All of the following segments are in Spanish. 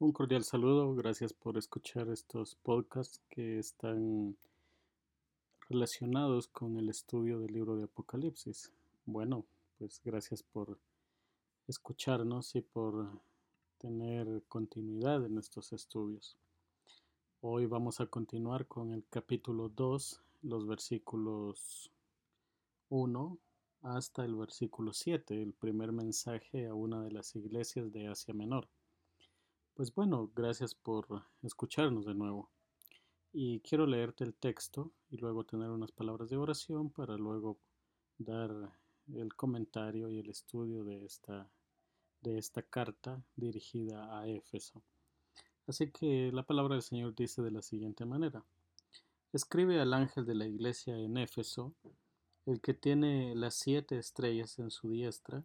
Un cordial saludo, gracias por escuchar estos podcasts que están relacionados con el estudio del libro de Apocalipsis. Bueno, pues gracias por escucharnos y por tener continuidad en estos estudios. Hoy vamos a continuar con el capítulo 2, los versículos 1 hasta el versículo 7, el primer mensaje a una de las iglesias de Asia Menor. Pues bueno, gracias por escucharnos de nuevo. Y quiero leerte el texto y luego tener unas palabras de oración para luego dar el comentario y el estudio de esta, de esta carta dirigida a Éfeso. Así que la palabra del Señor dice de la siguiente manera. Escribe al ángel de la iglesia en Éfeso, el que tiene las siete estrellas en su diestra,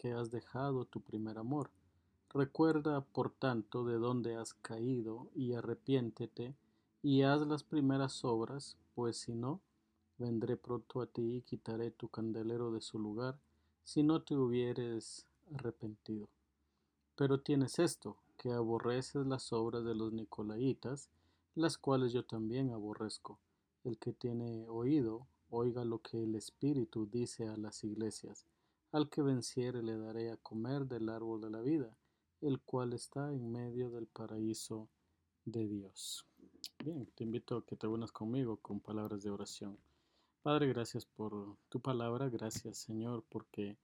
que has dejado tu primer amor. Recuerda, por tanto, de dónde has caído y arrepiéntete y haz las primeras obras, pues si no, vendré pronto a ti y quitaré tu candelero de su lugar, si no te hubieres arrepentido. Pero tienes esto, que aborreces las obras de los nicolaitas, las cuales yo también aborrezco. El que tiene oído, oiga lo que el Espíritu dice a las iglesias. Al que venciere le daré a comer del árbol de la vida, el cual está en medio del paraíso de Dios. Bien, te invito a que te unas conmigo con palabras de oración. Padre, gracias por tu palabra, gracias Señor, porque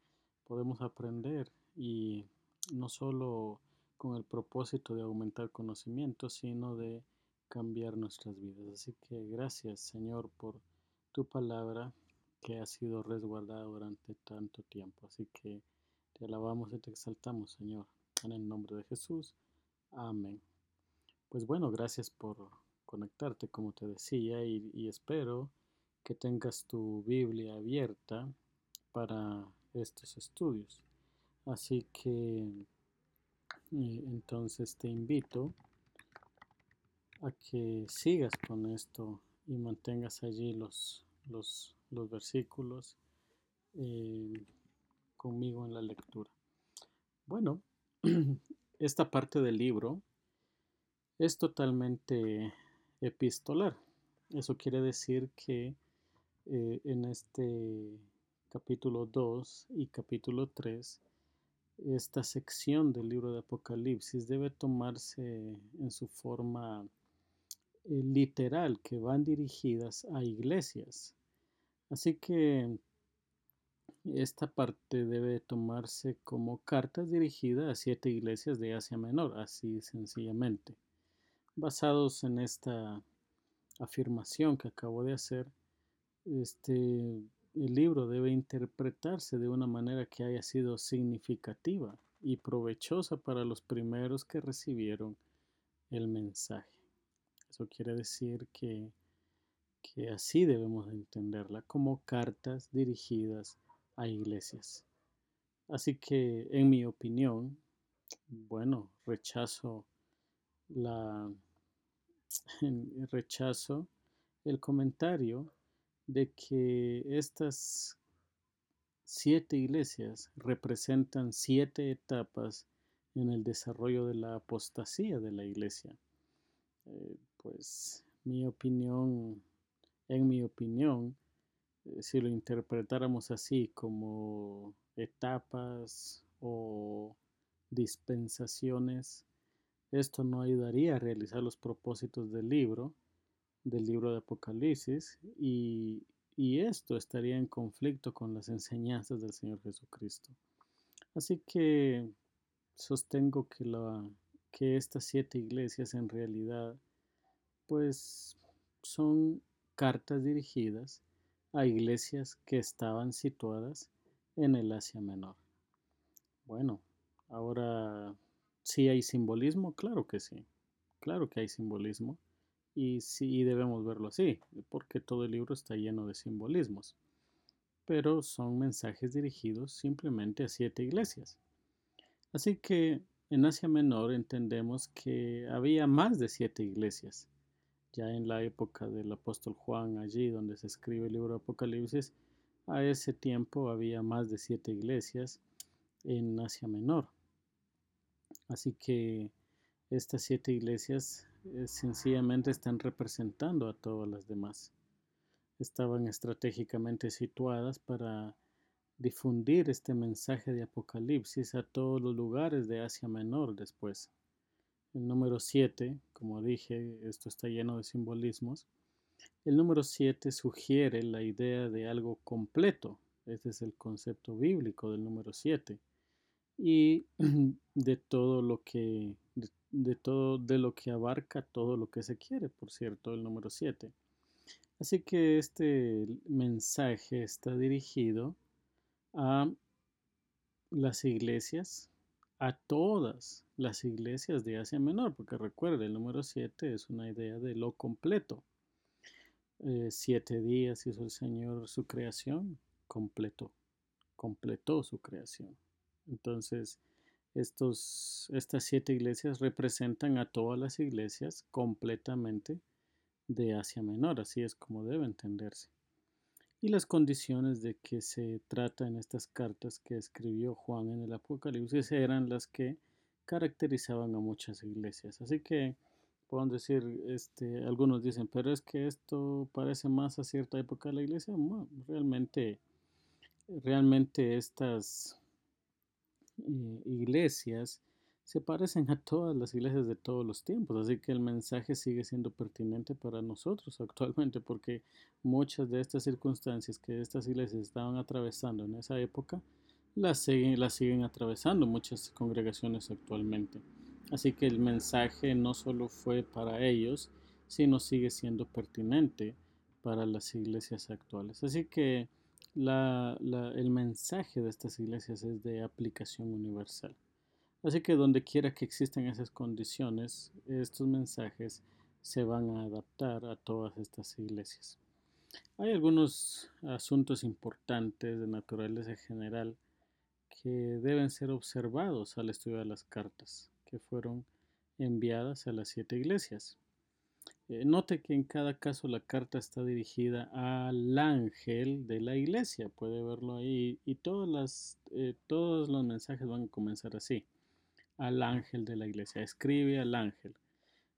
podemos aprender y no solo con el propósito de aumentar conocimiento, sino de cambiar nuestras vidas. Así que gracias Señor por tu palabra que ha sido resguardado durante tanto tiempo. Así que te alabamos y te exaltamos, Señor, en el nombre de Jesús. Amén. Pues bueno, gracias por conectarte, como te decía, y, espero que tengas tu Biblia abierta para estos estudios. Así que eh, entonces te invito a que sigas con esto y mantengas allí los, los los versículos eh, conmigo en la lectura. Bueno, esta parte del libro es totalmente epistolar. Eso quiere decir que eh, en este capítulo 2 y capítulo 3, esta sección del libro de Apocalipsis debe tomarse en su forma eh, literal, que van dirigidas a iglesias Así que esta parte debe tomarse como cartas dirigidas a siete iglesias de Asia Menor, así sencillamente. Basados en esta afirmación que acabo de hacer, este, el libro debe interpretarse de una manera que haya sido significativa y provechosa para los primeros que recibieron el mensaje. Eso quiere decir que que así debemos entenderla como cartas dirigidas a iglesias. Así que, en mi opinión, bueno, rechazo la rechazo el comentario de que estas siete iglesias representan siete etapas en el desarrollo de la apostasía de la iglesia. Eh, pues mi opinión en mi opinión, eh, si lo interpretáramos así como etapas o dispensaciones, esto no ayudaría a realizar los propósitos del libro, del libro de Apocalipsis, y, esto estaría en conflicto con las enseñanzas del Señor Jesucristo. Así que sostengo que, la, que estas siete iglesias en realidad pues son cartas dirigidas a iglesias que estaban situadas en el Asia Menor. Bueno, ahora ¿Sí hay simbolismo? Claro que sí. Claro que hay simbolismo. Y sí debemos verlo así, porque todo el libro está lleno de simbolismos. Pero son mensajes dirigidos simplemente a siete iglesias. Así que en Asia Menor entendemos que había más de siete iglesias. Ya en la época del apóstol Juan, allí donde se escribe el libro de Apocalipsis, a ese tiempo había más de siete iglesias en Asia Menor. Así que estas siete iglesias eh, sencillamente están representando a todas las demás. Estaban estratégicamente situadas para difundir este mensaje de Apocalipsis a todos los lugares de Asia Menor después. El número 7, como dije, esto está lleno de simbolismos. El número 7 sugiere la idea de algo completo. Ese es el concepto bíblico del número 7. Y de todo lo que de, todo de lo que abarca todo lo que se quiere, por cierto, el número 7. Así que este mensaje está dirigido a las iglesias, a todas las iglesias de Asia Menor, porque recuerde, el número 7 es una idea de lo completo. Eh, siete días hizo el Señor su creación, completó, completó su creación. Entonces, estos, estas siete iglesias representan a todas las iglesias completamente de Asia Menor, así es como debe entenderse y las condiciones de que se trata en estas cartas que escribió Juan en el Apocalipsis eran las que caracterizaban a muchas iglesias. Así que pueden decir, este, algunos dicen, pero es que esto parece más a cierta época de la iglesia. realmente, realmente estas eh, iglesias se parecen a todas las iglesias de todos los tiempos, así que el mensaje sigue siendo pertinente para nosotros actualmente, porque muchas de estas circunstancias que estas iglesias estaban atravesando en esa época, las siguen, las siguen atravesando muchas congregaciones actualmente. Así que el mensaje no solo fue para ellos, sino sigue siendo pertinente para las iglesias actuales. Así que el mensaje de estas iglesias es de aplicación universal. Así que donde quiera que existan esas condiciones, estos mensajes se van a adaptar a todas estas iglesias. Hay algunos asuntos importantes de naturaleza general que deben ser observados al estudiar las cartas que fueron enviadas a las siete iglesias. Eh, note que en cada caso la carta está dirigida al ángel de la iglesia, puede verlo ahí, y todas las, eh, todos los mensajes van a comenzar así al ángel de la iglesia. Escribe al ángel.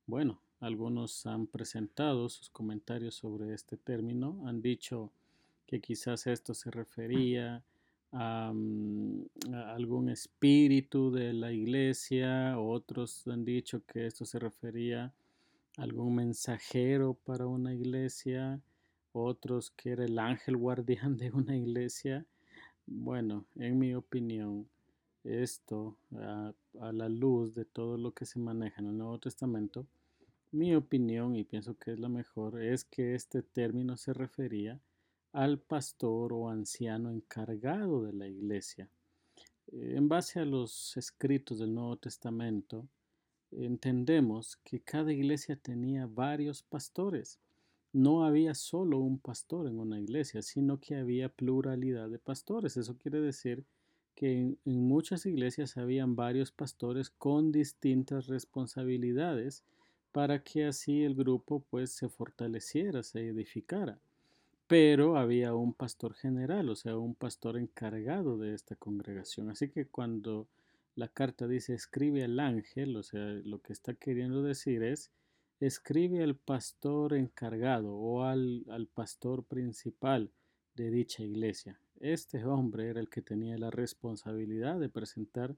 Bueno, algunos han presentado sus comentarios sobre este término. Han dicho que quizás esto se refería a, mm, algún espíritu de la iglesia. Otros han dicho que esto se refería a algún mensajero para una iglesia. Otros que era el ángel guardián de una iglesia. Bueno, en mi opinión, esto a, la luz de todo lo que se maneja en el Nuevo Testamento, mi opinión, y pienso que es la mejor, es que este término se refería al pastor o anciano encargado de la iglesia. En base a los escritos del Nuevo Testamento, entendemos que cada iglesia tenía varios pastores. No había solo un pastor en una iglesia, sino que había pluralidad de pastores. Eso quiere decir en, muchas iglesias habían varios pastores con distintas responsabilidades para que así el grupo pues se fortaleciera, se edificara. Pero había un pastor general, o sea, un pastor encargado de esta congregación. Así que cuando la carta dice escribe al ángel, o sea, lo que está queriendo decir es escribe al pastor encargado o al, al pastor principal de dicha iglesia. Este hombre era el que tenía la responsabilidad de presentar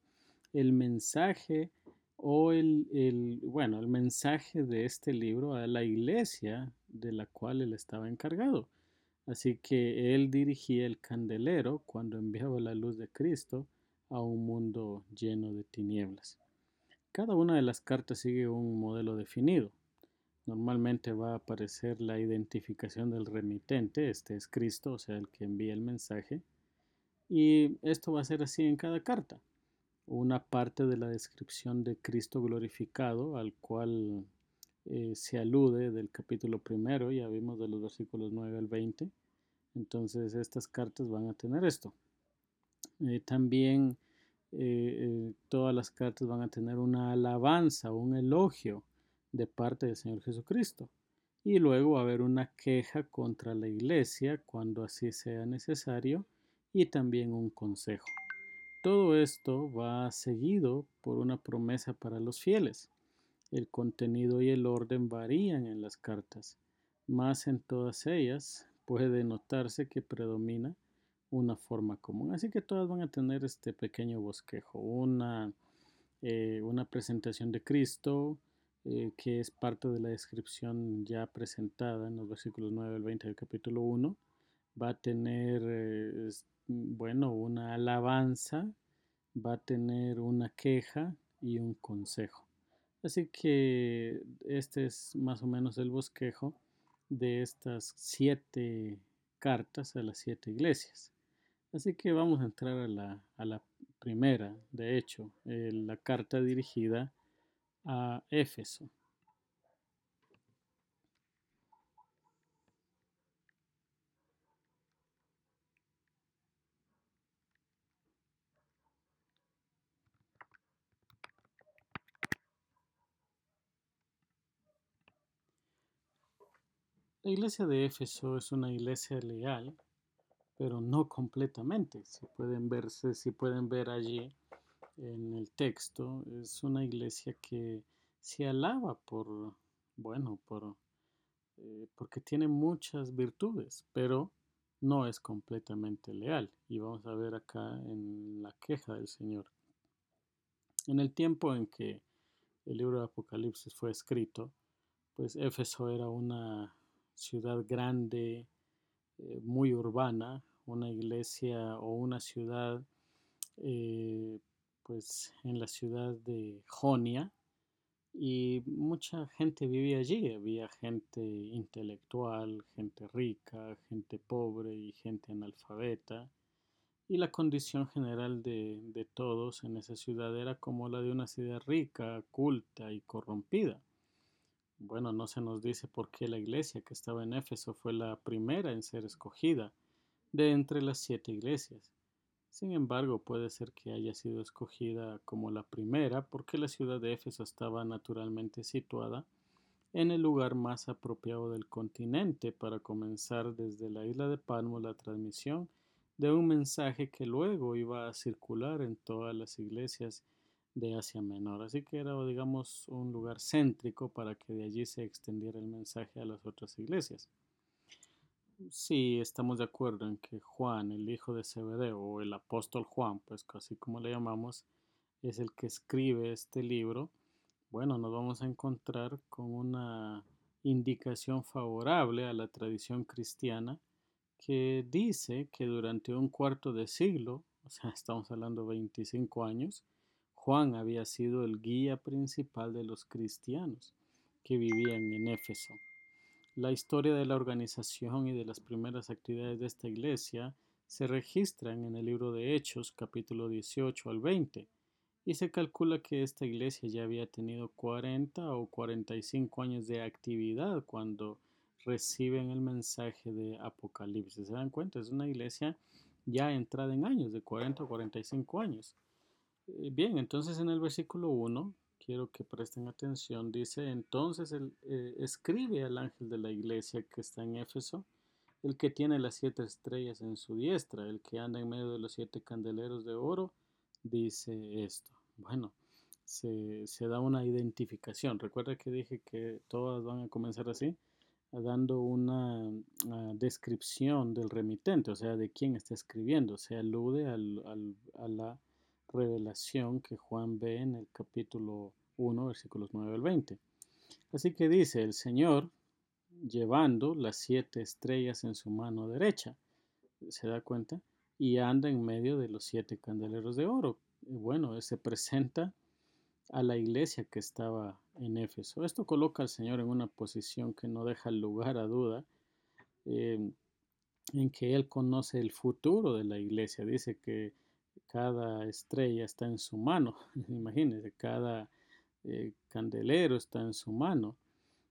el mensaje o el, bueno, el mensaje de este libro a la iglesia de la cual él estaba encargado. Así que él dirigía el candelero cuando enviaba la luz de Cristo a un mundo lleno de tinieblas. Cada una de las cartas sigue un modelo definido. Normalmente va a aparecer la identificación del remitente, este es Cristo, o sea, el que envía el mensaje. Y esto va a ser así en cada carta. una parte de la descripción de Cristo glorificado al cual eh, se alude del capítulo primero, ya vimos de los versículos 9 al 20. Entonces estas cartas van a tener esto. Eh, también eh, todas las cartas van a tener una alabanza, un elogio de parte del Señor Jesucristo. Y luego va a haber una queja contra la iglesia cuando así sea necesario y también un consejo. Todo esto va seguido por una promesa para los fieles. El contenido y el orden varían en las cartas, más en todas ellas puede notarse que predomina una forma común. Así que todas van a tener este pequeño bosquejo, una, eh, una presentación de Cristo, eh, que es parte de la descripción ya presentada en los versículos 9 al 20 del capítulo 1. Va a tener eh, bueno, una alabanza, va a tener una queja y un consejo. Así que este es más o menos el bosquejo de estas siete cartas a las siete iglesias. Así que vamos a entrar a la, a la primera, de hecho, eh, la carta dirigida a Éfeso. La iglesia de Éfeso es una iglesia leal, pero no completamente. Si pueden verse, si pueden ver allí en el texto, es una iglesia que se alaba por, bueno, por, eh, porque tiene muchas virtudes, pero no es completamente leal. Y vamos a ver acá en la queja del Señor. En el tiempo en que el libro de Apocalipsis fue escrito, pues Éfeso era una ciudad grande, eh, muy urbana, una iglesia o una ciudad, eh, pues en la ciudad de Jonia, y mucha gente vivía allí, había gente intelectual, gente rica, gente pobre y gente analfabeta, y la condición general de, de todos en esa ciudad era como la de una ciudad rica, culta y corrompida. Bueno, no se nos dice por qué la iglesia que estaba en Éfeso fue la primera en ser escogida de entre las siete iglesias. Sin embargo, puede ser que haya sido escogida como la primera porque la ciudad de Éfeso estaba naturalmente situada en el lugar más apropiado del continente para comenzar desde la isla de Palmo la transmisión de un mensaje que luego iba a circular en todas las iglesias de Asia Menor. Así que era, digamos, un lugar céntrico para que de allí se extendiera el mensaje a las otras iglesias. Sí, estamos de acuerdo en que Juan, el hijo de Zebedeo, o el apóstol Juan, pues así como le llamamos, es el que escribe este libro. Bueno, nos vamos a encontrar con una indicación favorable a la tradición cristiana que dice que durante un cuarto de siglo, o sea, estamos hablando 25 años, Juan había sido el guía principal de los cristianos que vivían en Éfeso. La historia de la organización y de las primeras actividades de esta iglesia se registran en el libro de Hechos capítulo 18 al 20 y se calcula que esta iglesia ya había tenido 40 o 45 años de actividad cuando reciben el mensaje de Apocalipsis. ¿Se dan cuenta? Es una iglesia ya entrada en años, de 40 o 45 años. Eh, bien, entonces en el versículo 1, quiero que presten atención, dice, entonces él eh, escribe al ángel de la iglesia que está en Éfeso, el que tiene las siete estrellas en su diestra, el que anda en medio de los siete candeleros de oro, dice esto. Bueno, se, da una identificación. Recuerda que dije que todas van a comenzar así, dando una, descripción del remitente, o sea, de quién está escribiendo. Se alude al, a la revelación que Juan ve en el capítulo 1, versículos 9 al 20. Así que dice el Señor llevando las siete estrellas en su mano derecha. ¿Se da cuenta? Y anda en medio de los siete candeleros de oro. bueno, se presenta a la iglesia que estaba en Éfeso. Esto coloca al Señor en una posición que no deja lugar a duda, eh, en que Él conoce el futuro de la iglesia. Dice que cada estrella está en su mano, imagínense, cada eh, candelero está en su mano.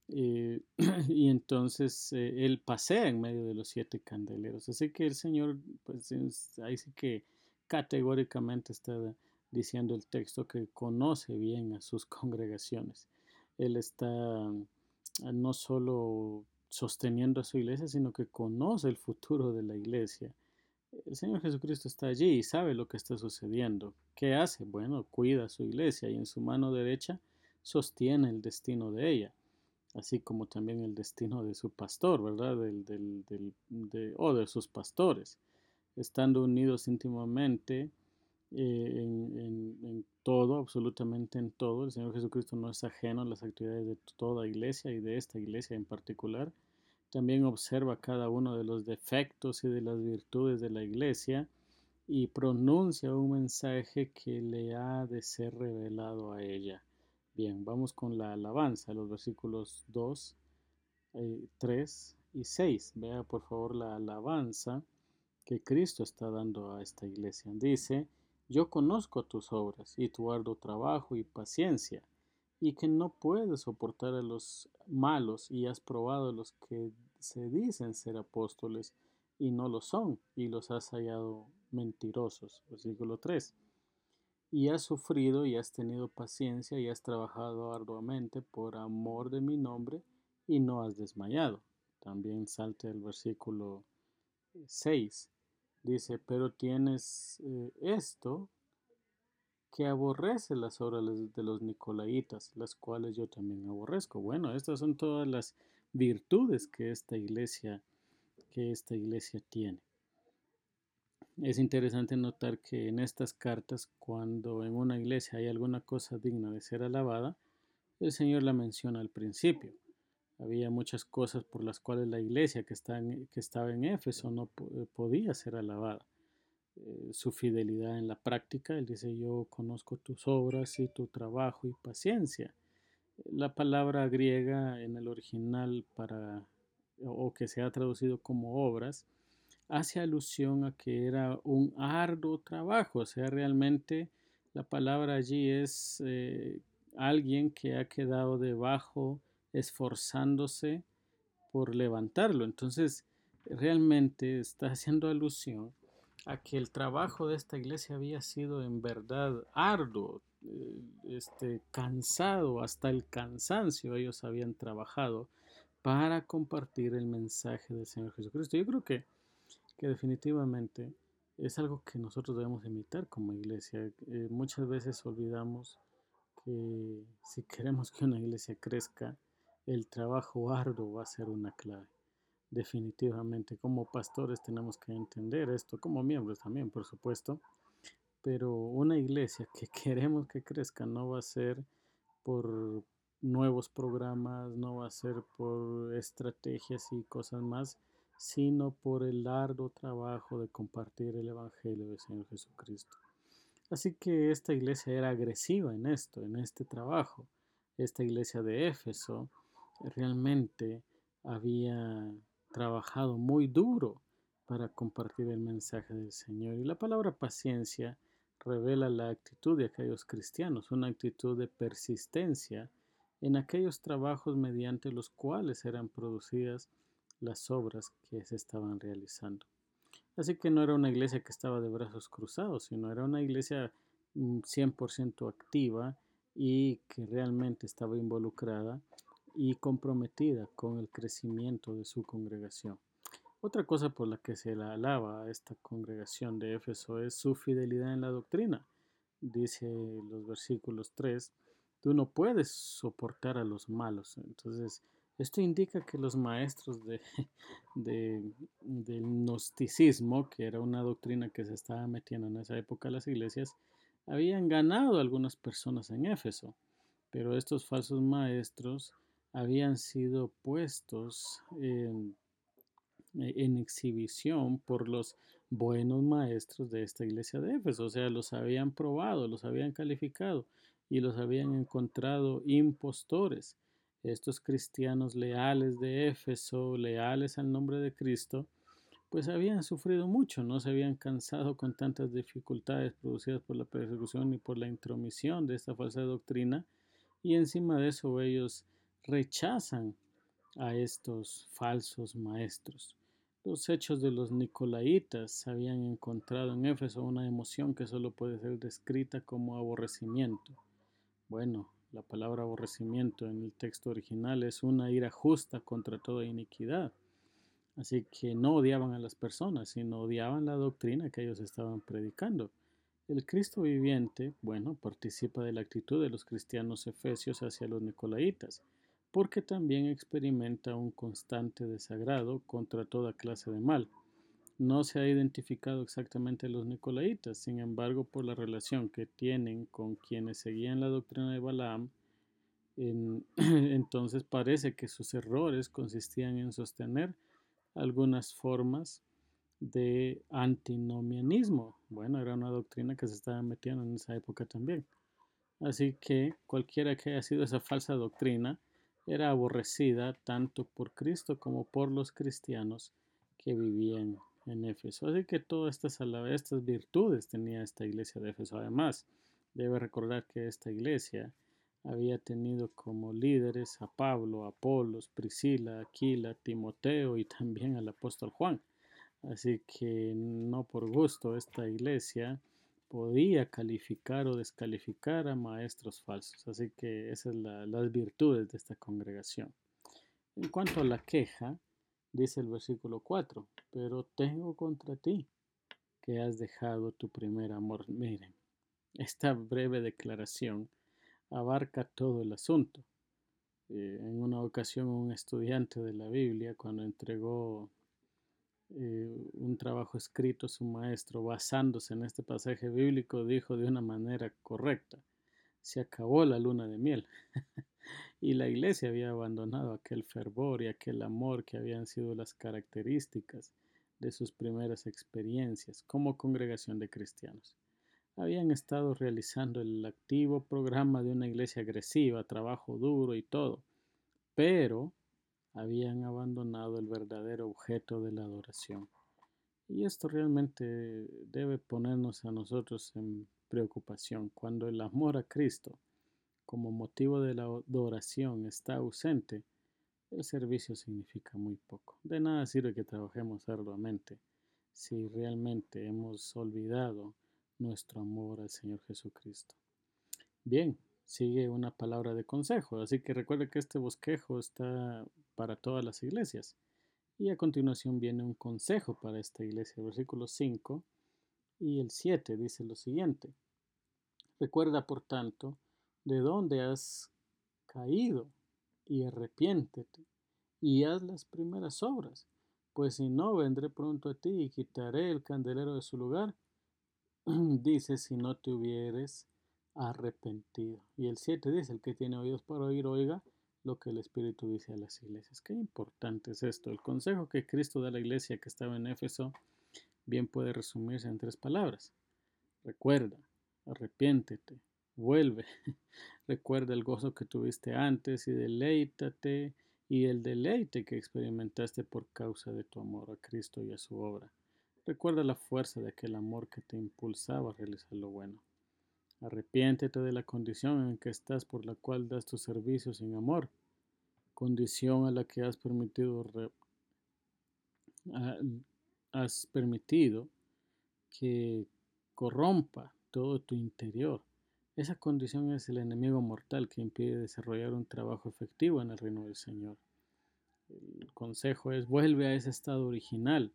Eh, y entonces eh, él pasea en medio de los siete candeleros. Así que el Señor, pues ahí sí que categóricamente está diciendo el texto que conoce bien a sus congregaciones. Él está ah, no solo sosteniendo a su iglesia, sino que conoce el futuro de la iglesia. El Señor Jesucristo está allí y sabe lo que está sucediendo. ¿Qué hace? Bueno, cuida a su iglesia y en su mano derecha sostiene el destino de ella, así como también el destino de su pastor, ¿verdad? Del, de, o de sus pastores, estando unidos íntimamente eh, en, todo, absolutamente en todo. El Señor Jesucristo no es ajeno a las actividades de toda iglesia y de esta iglesia en particular. También observa cada uno de los defectos y de las virtudes de la iglesia y pronuncia un mensaje que le ha de ser revelado a ella. Bien, vamos con la alabanza, los versículos 2, 3 eh, y 6. Vea por favor la alabanza que Cristo está dando a esta iglesia. Dice, yo conozco tus obras y tu arduo trabajo y paciencia, y que no puedes soportar a los malos y has probado a los que se dicen ser apóstoles y no lo son, y los has hallado mentirosos. Versículo 3 y has sufrido y has tenido paciencia y has trabajado arduamente por amor de mi nombre y no has desmayado. También salte el versículo 6. Dice, pero tienes eh, esto que aborrece las obras de los nicolaitas, las cuales yo también aborrezco. Bueno, estas son todas las virtudes que esta iglesia que esta iglesia tiene. Es interesante notar que en estas cartas, cuando en una iglesia hay alguna cosa digna de ser alabada, el Señor la menciona al principio. Había muchas cosas por las cuales la iglesia que, que estaba en Éfeso no eh, podía ser alabada. Eh, su fidelidad en la práctica, él dice, yo conozco tus obras y tu trabajo y paciencia. La palabra griega en el original para, o que se ha traducido como obras, hace alusión a que era un arduo trabajo, o sea, realmente la palabra allí es eh, alguien que ha quedado debajo esforzándose por levantarlo. Entonces, realmente está haciendo alusión a que el trabajo de esta iglesia había sido en verdad arduo, eh, este, cansado hasta el cansancio. Ellos habían trabajado para compartir el mensaje del Señor Jesucristo. Yo creo que que definitivamente es algo que nosotros debemos imitar como iglesia. Eh, muchas veces olvidamos que si queremos que una iglesia crezca, el trabajo arduo va a ser una clave. Definitivamente, como pastores tenemos que entender esto, como miembros también, por supuesto, pero una iglesia que queremos que crezca no va a ser por nuevos programas, no va a ser por estrategias y cosas más, sino por el largo trabajo de compartir el Evangelio del Señor Jesucristo. Así que esta iglesia era agresiva en esto, en este trabajo. Esta iglesia de Éfeso realmente había trabajado muy duro para compartir el mensaje del Señor. Y la palabra paciencia revela la actitud de aquellos cristianos, una actitud de persistencia en aquellos trabajos mediante los cuales eran producidas las obras que se estaban realizando. Así que no era una iglesia que estaba de brazos cruzados, sino era una iglesia 100% mm, activa y que realmente estaba involucrada y comprometida con el crecimiento de su congregación. Otra cosa por la que se la alaba a esta congregación de Éfeso es su fidelidad en la doctrina. Dice los versículos 3, tú no puedes soportar a los malos. Entonces, esto indica que los maestros de, del gnosticismo, que era una doctrina que se estaba metiendo en esa época a las iglesias, habían ganado algunas personas en Éfeso, pero estos falsos maestros habían sido puestos en, en exhibición por los buenos maestros de esta iglesia de Éfeso, o sea, los habían probado, los habían calificado y los habían encontrado impostores. Estos cristianos leales de Éfeso, leales al nombre de Cristo, pues habían sufrido mucho, no se habían cansado con tantas dificultades producidas por la persecución y por la intromisión de esta falsa doctrina, y encima de eso ellos rechazan a estos falsos maestros. Los hechos de los Nicolaitas habían encontrado en Éfeso una emoción que solo puede ser descrita como aborrecimiento. Bueno, la palabra aborrecimiento en el texto original es una ira justa contra toda iniquidad. Así que no odiaban a las personas, sino odiaban la doctrina que ellos estaban predicando. El Cristo viviente, bueno, participa de la actitud de los cristianos efesios hacia los nicolaitas, porque también experimenta un constante desagrado contra toda clase de mal. No se ha identificado exactamente los nicolaitas, sin embargo, por la relación que tienen con quienes seguían la doctrina de Balaam, entonces parece que sus errores consistían en sostener algunas formas de antinomianismo. Bueno, era una doctrina que se estaba metiendo en esa época también. Así que cualquiera que haya sido esa falsa doctrina era aborrecida tanto por Cristo como por los cristianos que vivían en Éfeso. Así que todas estas, estas virtudes tenía esta iglesia de Éfeso. Además, debe recordar que esta iglesia había tenido como líderes a Pablo, Apolos, Priscila, Aquila, Timoteo y también al apóstol Juan. Así que no por gusto esta iglesia podía calificar o descalificar a maestros falsos. Así que esas son las virtudes de esta congregación. En cuanto a la queja, dice el versículo 4, pero tengo contra ti que has dejado tu primer amor. Miren, esta breve declaración abarca todo el asunto. Eh, en una ocasión un estudiante de la Biblia, cuando entregó eh, un trabajo escrito su maestro basándose en este pasaje bíblico, dijo de una manera correcta, se acabó la luna de miel. y la iglesia había abandonado aquel fervor y aquel amor que habían sido las características de sus primeras experiencias como congregación de cristianos habían estado realizando el activo programa de una iglesia agresiva, trabajo duro y todo, pero habían abandonado el verdadero objeto de la adoración. Y esto realmente debe ponernos a nosotros en preocupación. Cuando el amor a Cristo como motivo de la adoración está ausente, el servicio significa muy poco. De nada sirve que trabajemos arduamente si realmente hemos olvidado nuestro amor al Señor Jesucristo. Bien, sigue una palabra de consejo, así que recuerde que este bosquejo está para todas las iglesias. Y a continuación viene un consejo para esta iglesia, versículo 5 y el 7 dice lo siguiente. Recuerda, por tanto, de dónde has caído y arrepiéntete y haz las primeras obras, pues si no vendré pronto a ti y quitaré el candelero de su lugar dice, si no te hubieres arrepentido. Y el 7 dice, el que tiene oídos para oír, oiga lo que el Espíritu dice a las iglesias. Qué importante es esto. El consejo que Cristo da a la iglesia que estaba en Éfeso bien puede resumirse en tres palabras. Recuerda, arrepiéntete, vuelve. Recuerda el gozo que tuviste antes y deleítate y el deleite que experimentaste por causa de tu amor a Cristo y a su obra. Recuerda la fuerza de aquel amor que te impulsaba a realizar lo bueno. Arrepiéntete de la condición en que estás por la cual das tu servicio sin amor, condición a la que has permitido, has permitido que corrompa todo tu interior. Esa condición es el enemigo mortal que impide desarrollar un trabajo efectivo en el reino del Señor. El consejo es vuelve a ese estado original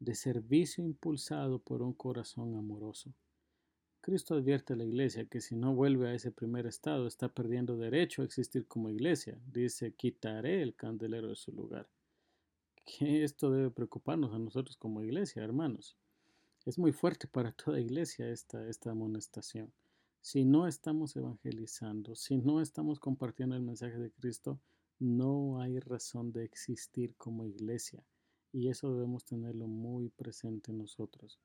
de servicio impulsado por un corazón amoroso. Cristo advierte a la iglesia que si no vuelve a ese primer estado está perdiendo derecho a existir como iglesia. Dice, quitaré el candelero de su lugar. Que esto debe preocuparnos a nosotros como iglesia, hermanos. Es muy fuerte para toda iglesia esta, esta amonestación. Si no estamos evangelizando, si no estamos compartiendo el mensaje de Cristo, no hay razón de existir como iglesia. Y eso debemos tenerlo muy presente nosotros.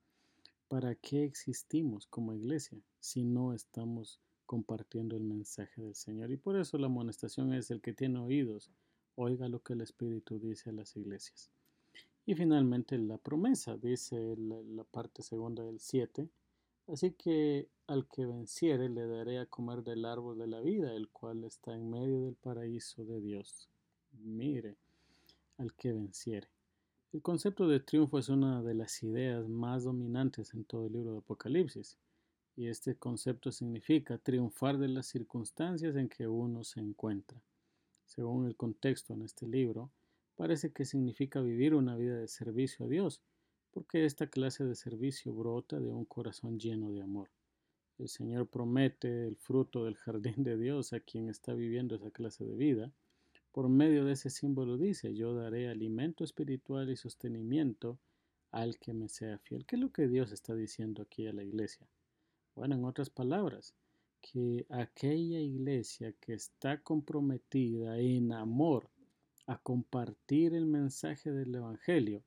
¿Para qué existimos como iglesia si no estamos compartiendo el mensaje del Señor? Y por eso la amonestación es el que tiene oídos, oiga lo que el Espíritu dice a las iglesias. Y finalmente la promesa, dice la, parte segunda del 7. Así que al que venciere le daré a comer del árbol de la vida, el cual está en medio del paraíso de Dios. Mire, al que venciere. El concepto de triunfo es una de las ideas más dominantes en todo el libro de Apocalipsis, y este concepto significa triunfar de las circunstancias en que uno se encuentra. Según el contexto en este libro, parece que significa vivir una vida de servicio a Dios, porque esta clase de servicio brota de un corazón lleno de amor. El Señor promete el fruto del jardín de Dios a quien está viviendo esa clase de vida. Por medio de ese símbolo dice, yo daré alimento espiritual y sostenimiento al que me sea fiel. ¿Qué es lo que Dios está diciendo aquí a la iglesia? Bueno, en otras palabras, que aquella iglesia que está comprometida en amor a compartir el mensaje del Evangelio,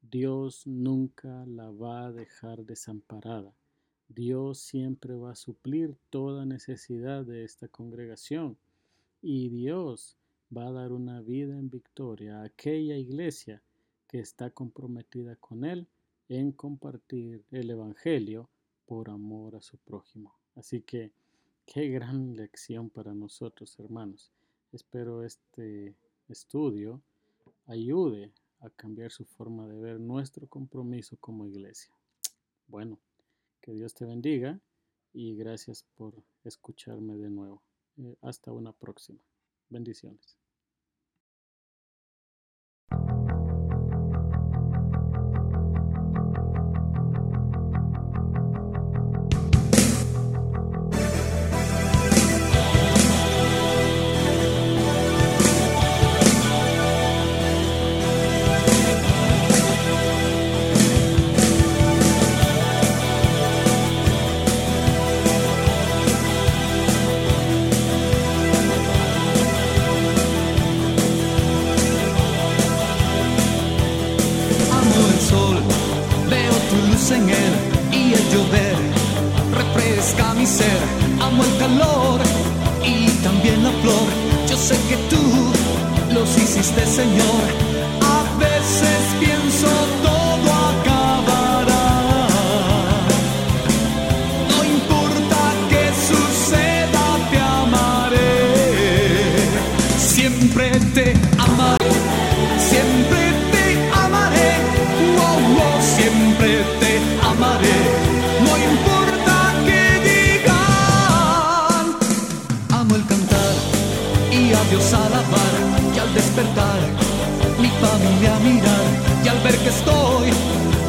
Dios nunca la va a dejar desamparada. Dios siempre va a suplir toda necesidad de esta congregación y Dios va a dar una vida en victoria a aquella iglesia que está comprometida con Él en compartir el Evangelio por amor a su prójimo. Así que qué gran lección para nosotros, hermanos. Espero este estudio ayude a cambiar su forma de ver nuestro compromiso como iglesia. Bueno, que Dios te bendiga y gracias por escucharme de nuevo. Eh, hasta una próxima. Bendiciones. Amo el calor y también la flor. Yo sé que tú los hiciste, Señor. A veces pienso despertar mi familia mirar y al ver que estoy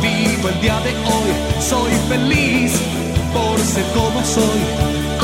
vivo el día de hoy, soy feliz por ser como soy.